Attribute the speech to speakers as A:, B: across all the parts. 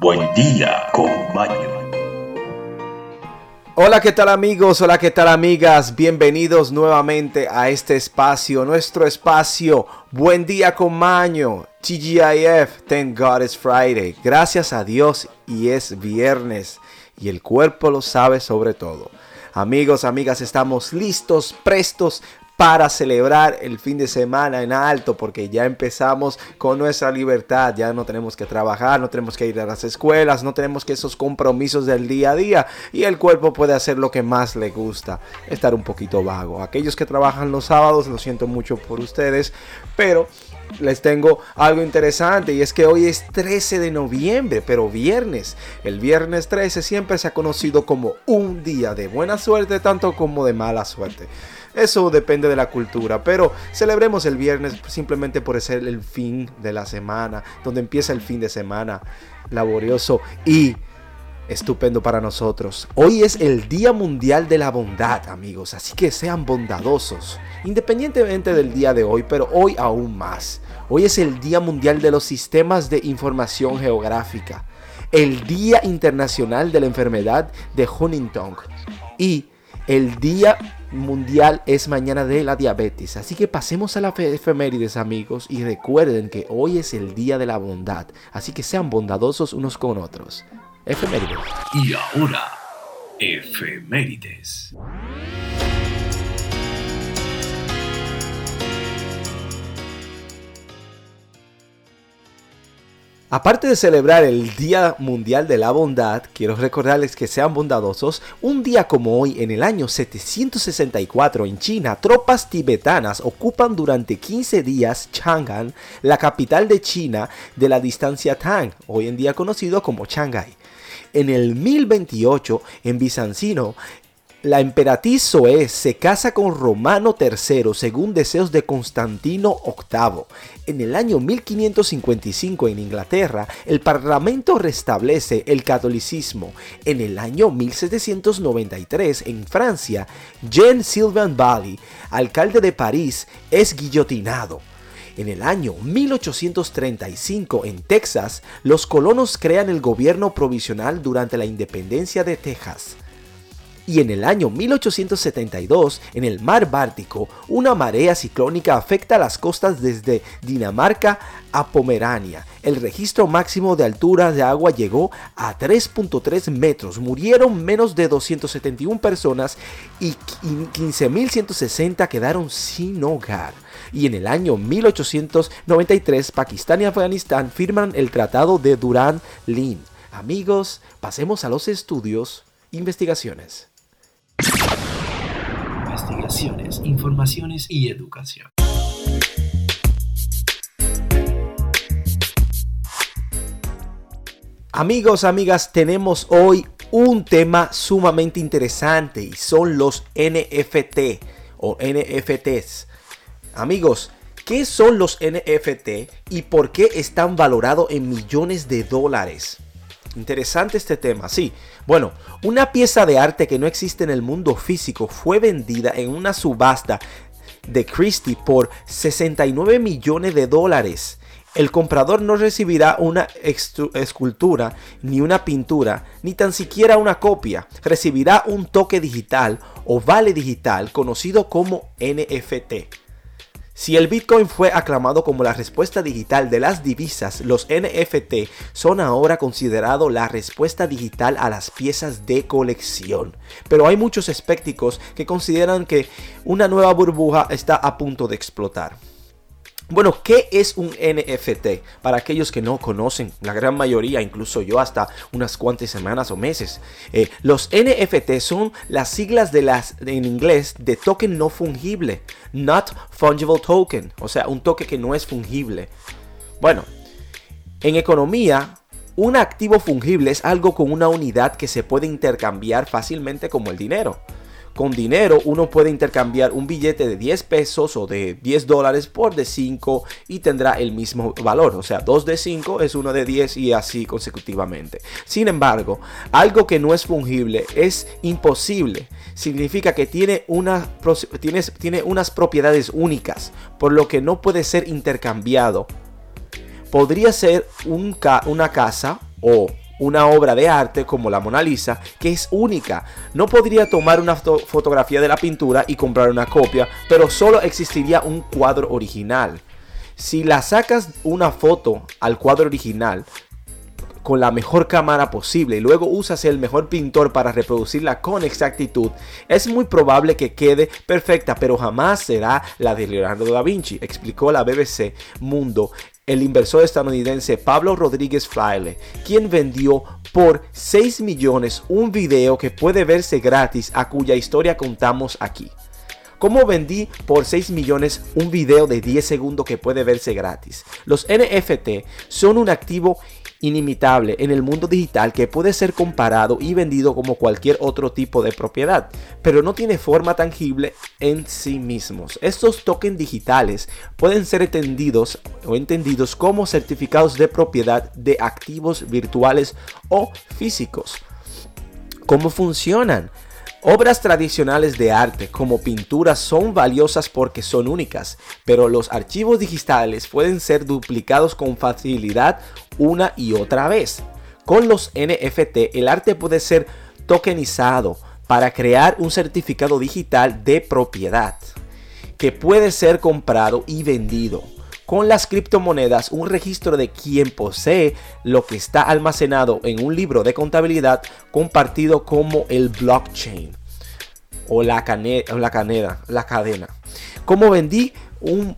A: buen, día con Maño.
B: Hola, ¿qué tal amigos? Hola, ¿qué tal amigas? Bienvenidos nuevamente a este espacio, nuestro espacio. Buen día con Maño. TGIF, Thank God it's Friday. Gracias a Dios y es viernes. Y el cuerpo lo sabe sobre todo. Amigos, amigas, estamos listos, prestos para celebrar el fin de semana en alto, porque ya empezamos con nuestra libertad, ya no tenemos que trabajar, no tenemos que ir a las escuelas, no tenemos que esos compromisos del día a día y el cuerpo puede hacer lo que más le gusta, estar un poquito vago. Aquellos que trabajan los sábados, lo siento mucho por ustedes, pero les tengo algo interesante y es que hoy es 13 de noviembre, pero viernes. El viernes 13 siempre se ha conocido como un día de buena suerte, tanto como de mala suerte. Eso depende de la cultura, pero celebremos el viernes simplemente por ser el fin de la semana, donde empieza el fin de semana laborioso y estupendo para nosotros. Hoy es el Día Mundial de la Bondad, amigos, así que sean bondadosos, independientemente del día de hoy, pero hoy aún más. Hoy es el Día Mundial de los Sistemas de Información Geográfica, el Día Internacional de la Enfermedad de Huntington y el Día Mundial es mañana de la diabetes. Así que pasemos a la efemérides amigos y recuerden que hoy es el Día de la Bondad. Así que sean bondadosos unos con otros. Efemérides.
A: Y ahora, efemérides.
B: Aparte de celebrar el Día Mundial de la Bondad, quiero recordarles que sean bondadosos. Un día como hoy, en el año 764 en China, tropas tibetanas ocupan durante 15 días Chang'an, la capital de China de la distancia Tang, hoy en día conocido como Shanghai. En el 1028, en Bizancino, la emperatriz Zoe se casa con Romano III según deseos de Constantino VIII. En el año 1555 en Inglaterra, el Parlamento restablece el catolicismo. En el año 1793 en Francia, Jean Sylvain Bally, alcalde de París, es guillotinado. En el año 1835 en Texas, los colonos crean el gobierno provisional durante la independencia de Texas y en el año 1872, en el mar Báltico, una marea ciclónica afecta las costas desde Dinamarca a Pomerania. El registro máximo de altura de agua llegó a 3.3 metros. Murieron menos de 271 personas y 15.160 quedaron sin hogar. Y en el año 1893, Pakistán y Afganistán firman el Tratado de Durand-Lin. Amigos, pasemos a los estudios, investigaciones.
A: Investigaciones, informaciones y educación.
B: Amigos, amigas, tenemos hoy un tema sumamente interesante y son los NFT o NFTs. Amigos, ¿qué son los NFT y por qué están valorados en millones de dólares? Interesante este tema, sí. Bueno, una pieza de arte que no existe en el mundo físico fue vendida en una subasta de Christie por 69 millones de dólares. El comprador no recibirá una escultura, ni una pintura, ni tan siquiera una copia. Recibirá un toque digital o vale digital conocido como NFT. Si el Bitcoin fue aclamado como la respuesta digital de las divisas, los NFT son ahora considerados la respuesta digital a las piezas de colección. Pero hay muchos escépticos que consideran que una nueva burbuja está a punto de explotar. Bueno, ¿qué es un NFT? Para aquellos que no conocen, la gran mayoría, incluso yo hasta unas cuantas semanas o meses. Eh, los NFT son las siglas de las, en inglés de token no fungible, not fungible token, o sea, un toque que no es fungible. Bueno, en economía, un activo fungible es algo con una unidad que se puede intercambiar fácilmente como el dinero con dinero uno puede intercambiar un billete de 10 pesos o de 10 dólares por de 5 y tendrá el mismo valor. O sea, 2 de 5 es uno de 10 y así consecutivamente. Sin embargo, algo que no es fungible es imposible. Significa que tiene, una, tiene, tiene unas propiedades únicas, por lo que no puede ser intercambiado. Podría ser un una casa, o una obra de arte como la Mona Lisa que es única. No podría tomar una fotografía de la pintura y comprar una copia, pero solo existiría un cuadro original. Si la sacas una foto al cuadro original, con la mejor cámara posible y luego usas el mejor pintor para reproducirla con exactitud, es muy probable que quede perfecta, pero jamás será la de Leonardo da Vinci, explicó la BBC Mundo el inversor estadounidense Pablo Rodríguez Fraile, quien vendió por 6 millones un video que puede verse gratis a cuya historia contamos aquí. ¿Cómo vendí por 6 millones un video de 10 segundos que puede verse gratis? Los NFT son un activo inimitable en el mundo digital que puede ser comparado y vendido como cualquier otro tipo de propiedad, pero no tiene forma tangible en sí mismos. Estos tokens digitales pueden ser entendidos o entendidos como certificados de propiedad de activos virtuales o físicos. ¿Cómo funcionan? Obras tradicionales de arte como pinturas son valiosas porque son únicas, pero los archivos digitales pueden ser duplicados con facilidad una y otra vez. Con los NFT el arte puede ser tokenizado para crear un certificado digital de propiedad que puede ser comprado y vendido con las criptomonedas un registro de quien posee lo que está almacenado en un libro de contabilidad compartido como el blockchain o la, la, caneda, la cadena. Como vendí un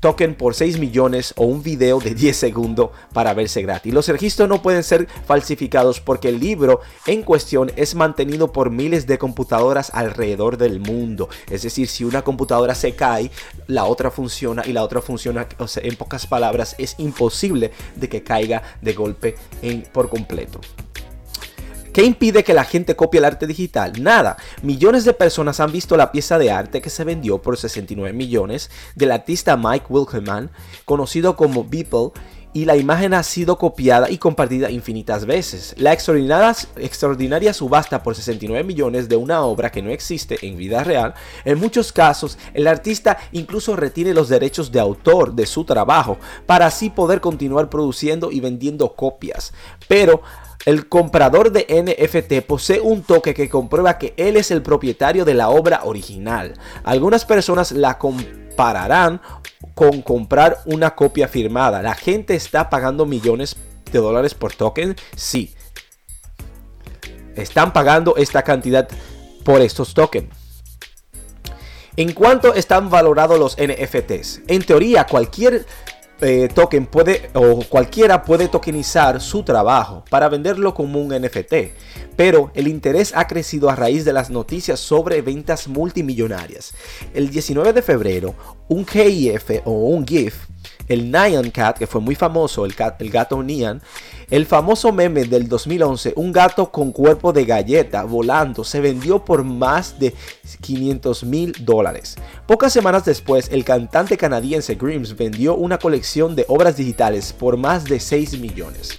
B: token por 6 millones o un video de 10 segundos para verse gratis. Los registros no pueden ser falsificados porque el libro en cuestión es mantenido por miles de computadoras alrededor del mundo. Es decir, si una computadora se cae, la otra funciona y la otra funciona. En pocas palabras, es imposible de que caiga de golpe en, por completo. ¿Qué impide que la gente copie el arte digital? Nada. Millones de personas han visto la pieza de arte que se vendió por 69 millones del artista Mike Wilkerman, conocido como Beeple, y la imagen ha sido copiada y compartida infinitas veces. La extraordinaria, extraordinaria, subasta por 69 millones de una obra que no existe en vida real, en muchos casos el artista incluso retiene los derechos de autor de su trabajo para así poder continuar produciendo y vendiendo copias. Pero el comprador de NFT posee un toque que comprueba que él es el propietario de la obra original. Algunas personas la compararán con comprar una copia firmada. ¿La gente está pagando millones de dólares por token? Sí. Están pagando esta cantidad por estos tokens. ¿En cuánto están valorados los NFTs? En teoría, cualquier eh, token puede o cualquiera puede tokenizar su trabajo para venderlo como un NFT, pero el interés ha crecido a raíz de las noticias sobre ventas multimillonarias. El 19 de febrero, un GIF o un GIF el Nyan Cat, que fue muy famoso, el, gato Nyan, el famoso meme del 2011, un gato con cuerpo de galleta volando, se vendió por más de 500 mil dólares. Pocas semanas después, el cantante canadiense Grims vendió una colección de obras digitales por más de 6 millones.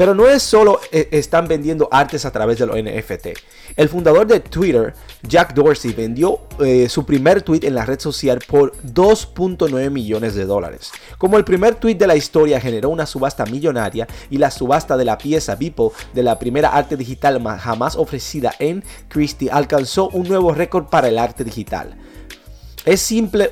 B: Pero no es solo eh, están vendiendo artes a través de los NFT. El fundador de Twitter, Jack Dorsey, vendió eh, su primer tweet en la red social por 2.9 millones de dólares. Como el primer tweet de la historia generó una subasta millonaria y la subasta de la pieza Beeple de la primera arte digital jamás ofrecida en Christie alcanzó un nuevo récord para el arte digital. Es simple,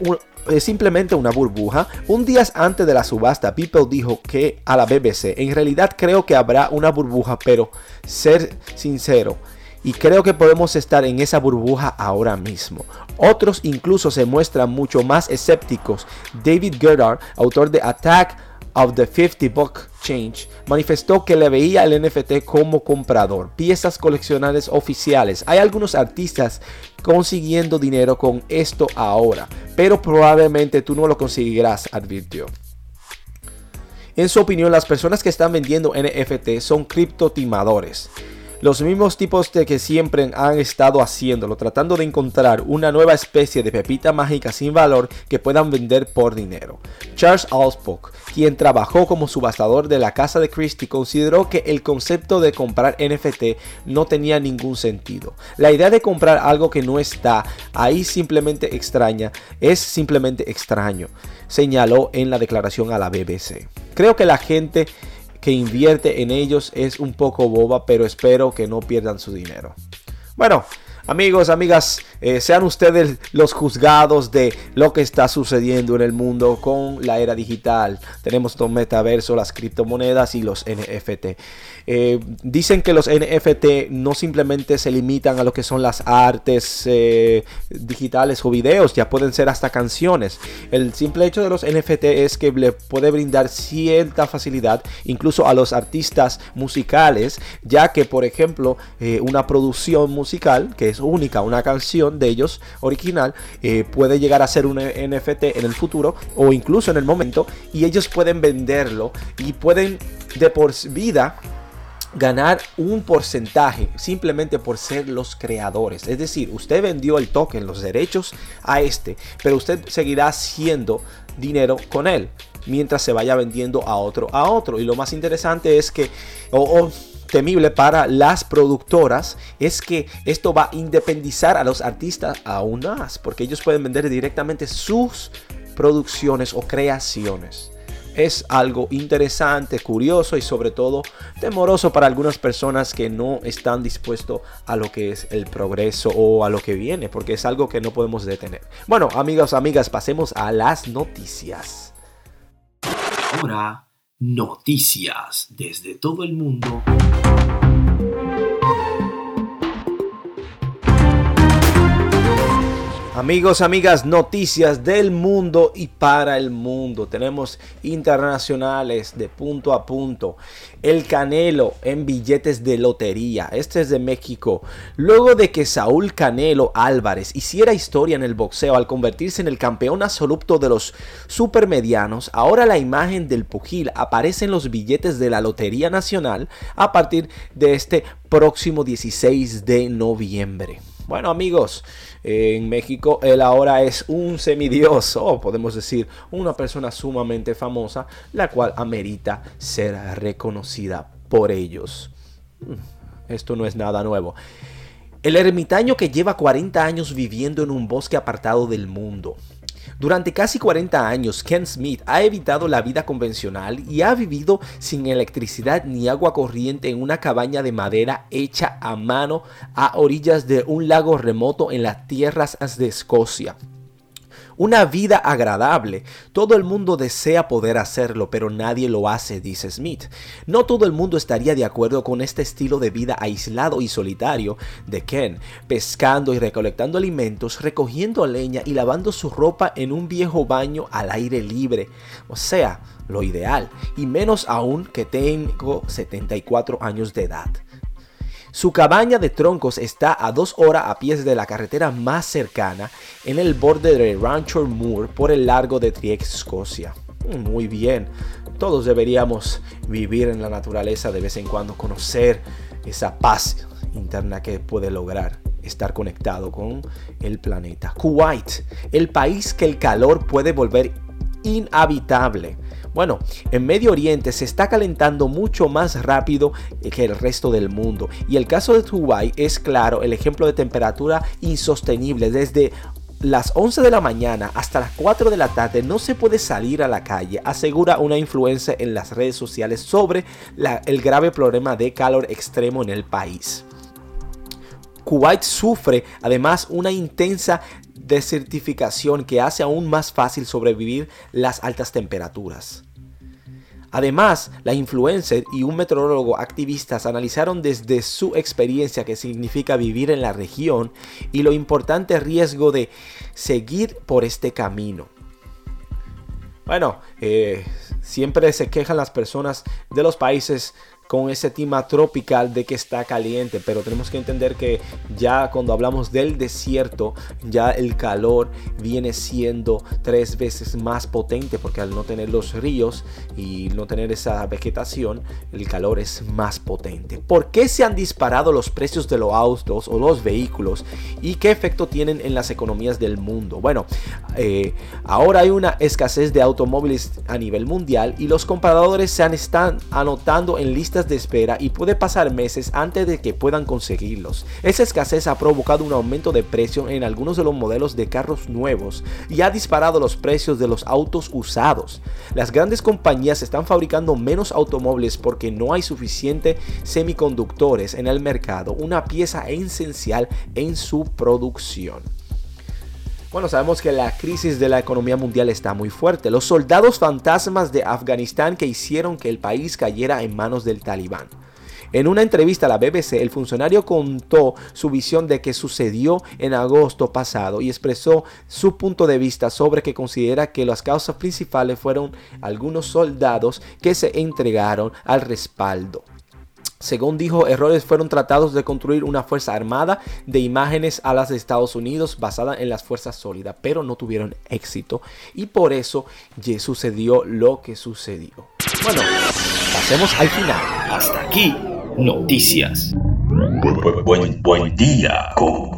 B: es simplemente una burbuja. Un día antes de la subasta, People dijo que a la BBC, en realidad creo que habrá una burbuja, pero ser sincero, y creo que podemos estar en esa burbuja ahora mismo. Otros incluso se muestran mucho más escépticos. David Goddard, autor de Attack of the 50 Book Change, manifestó que le veía el NFT como comprador, piezas coleccionables oficiales. Hay algunos artistas consiguiendo dinero con esto ahora, pero probablemente tú no lo conseguirás, advirtió. En su opinión, las personas que están vendiendo NFT son criptotimadores los mismos tipos de que siempre han estado haciéndolo, tratando de encontrar una nueva especie de pepita mágica sin valor que puedan vender por dinero. Charles Alspock, quien trabajó como subastador de la casa de Christie, consideró que el concepto de comprar NFT no tenía ningún sentido. La idea de comprar algo que no está ahí simplemente extraña, es simplemente extraño, señaló en la declaración a la BBC. Creo que la gente que invierte en ellos es un poco boba, pero espero que no pierdan su dinero. Bueno, Amigos, amigas, eh, sean ustedes los juzgados de lo que está sucediendo en el mundo con la era digital. Tenemos los metaverso, las criptomonedas y los NFT. Eh, dicen que los NFT no simplemente se limitan a lo que son las artes eh, digitales o videos, ya pueden ser hasta canciones. El simple hecho de los NFT es que le puede brindar cierta facilidad incluso a los artistas musicales, ya que por ejemplo una producción musical que es única, una canción de ellos original, eh, puede llegar a ser un NFT en el futuro o incluso en el momento y ellos pueden venderlo y pueden de por vida ganar un porcentaje simplemente por ser los creadores. Es decir, usted vendió el token, los derechos a este, pero usted seguirá haciendo dinero con él mientras se vaya vendiendo a otro a otro. Y lo más interesante es que, temible para las productoras es que esto va a independizar a los artistas aún más, porque ellos pueden vender directamente sus producciones o creaciones. Es algo interesante, curioso y sobre todo temoroso para algunas personas que no están dispuestos a lo que es el progreso o a lo que viene, porque es algo que no podemos detener. Bueno, amigos, amigas, pasemos a las noticias.
A: Ahora Noticias desde todo el mundo.
B: Amigos, amigas, noticias del mundo y para el mundo. Tenemos internacionales de punto a punto. El Canelo en billetes de lotería. Este es de México. Luego de que Saúl Canelo Álvarez hiciera historia en el boxeo al convertirse en el campeón absoluto de los supermedianos, ahora la imagen del pugil aparece en los billetes de la Lotería Nacional a partir de este próximo 16 de noviembre. Bueno amigos, en México él ahora es un semidios o podemos decir una persona sumamente famosa, la cual amerita ser reconocida por ellos. Mm, esto no es nada nuevo. El ermitaño que lleva 40 años viviendo en un bosque apartado del mundo durante casi 40 años, Ken Smith ha evitado la vida convencional y ha vivido sin electricidad ni agua corriente en una cabaña de madera hecha a mano a orillas de un lago remoto en las tierras de Escocia. Una vida agradable. Todo el mundo desea poder hacerlo, pero nadie lo hace, dice Smith. No todo el mundo estaría de acuerdo con este estilo de vida aislado y solitario de Ken, pescando y recolectando alimentos, recogiendo leña y lavando su ropa en un viejo baño al aire libre. O sea, lo ideal, y menos aún que tengo 74 años de edad. Su cabaña de troncos está a dos horas a pies de la carretera más cercana en el borde de Rancho Moor por el largo de Triex, Escocia. Muy bien, todos deberíamos vivir en la naturaleza de vez en cuando, conocer esa paz interna que puede lograr estar conectado con el planeta. Kuwait, el país que el calor puede volver inhabitable. Bueno, en Medio Oriente se está calentando mucho más rápido que el resto del mundo. Y el caso de Dubái es claro el ejemplo de temperatura insostenible. Desde las 11 de la mañana hasta las 4 de la tarde no se puede salir a la calle, asegura una influencia en las redes sociales sobre el grave problema de calor extremo en el país. Kuwait sufre además una intensa desertificación que hace aún más fácil sobrevivir las altas temperaturas. Además, la influencer y un meteorólogo activistas analizaron desde su experiencia qué significa vivir en la región y lo importante riesgo de seguir por este camino. Bueno, eh, siempre se quejan las personas de los países con ese clima tropical de que está caliente, pero tenemos que entender que ya cuando hablamos del desierto, ya el calor viene siendo tres veces más potente porque al no tener los ríos y no tener esa vegetación, el calor es más potente. ¿Por qué se han disparado los precios de los autos o los vehículos y qué efecto tienen en las economías del mundo? Bueno, eh, ahora hay una escasez de automóviles a nivel mundial y los compradores se están anotando en listas de espera y puede pasar meses antes de que puedan conseguirlos. Esa escasez ha provocado un aumento de precio en algunos de los modelos de carros nuevos y ha disparado los precios de los autos usados. Las grandes compañías están fabricando menos automóviles porque no hay suficiente semiconductores en el mercado, una pieza esencial en su producción. Bueno, sabemos que la crisis de la economía mundial está muy fuerte. Los soldados fantasmas de Afganistán que hicieron que el país cayera en manos del talibán. En una entrevista a la BBC, el funcionario contó su visión de que sucedió en agosto pasado y expresó su punto de vista sobre que considera que las causas principales fueron algunos soldados que se entregaron al respaldo. Según dijo, errores fueron tratados de construir una fuerza armada de imágenes a las de Estados Unidos basada en las fuerzas sólidas, pero no tuvieron éxito y por eso ya sucedió lo que sucedió. Bueno, pasemos al final.
A: Hasta aquí, noticias.
C: Buen, buen, día con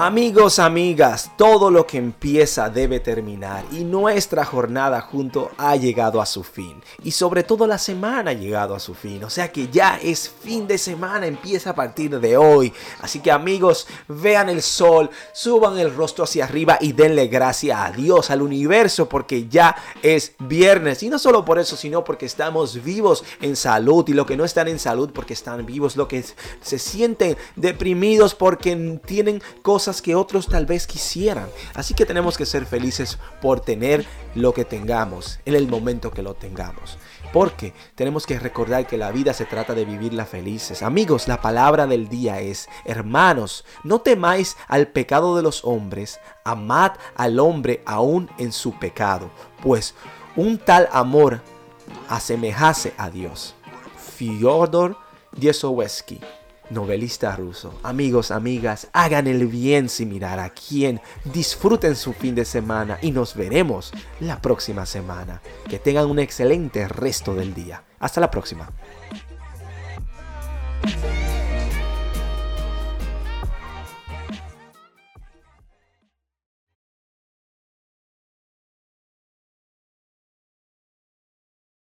B: Amigos, amigas, todo lo que empieza debe terminar y nuestra jornada junto ha llegado a su fin. Y sobre todo la semana ha llegado a su fin, o sea que ya es fin de semana, empieza a partir de hoy, así que amigos, vean el sol, suban el rostro hacia arriba y denle gracias a Dios, al universo, porque ya es viernes. Y no solo por eso, sino porque estamos vivos en salud. Y lo que no están en salud porque están vivos, lo que se sienten deprimidos porque tienen cosas que otros tal vez quisieran. Así que tenemos que ser felices por tener lo que tengamos en el momento que lo tengamos. Porque tenemos que recordar que la vida se trata de vivirla felices. Amigos, la palabra del día es, hermanos, no temáis al pecado de los hombres, amad al hombre aún en su pecado, pues un tal amor asemejase a Dios. Fyodor Dostoevsky novelista ruso. Amigos, amigas, hagan el bien sin mirar a quién. Disfruten su fin de semana y nos veremos la próxima semana. Que tengan un excelente resto del día. Hasta la próxima.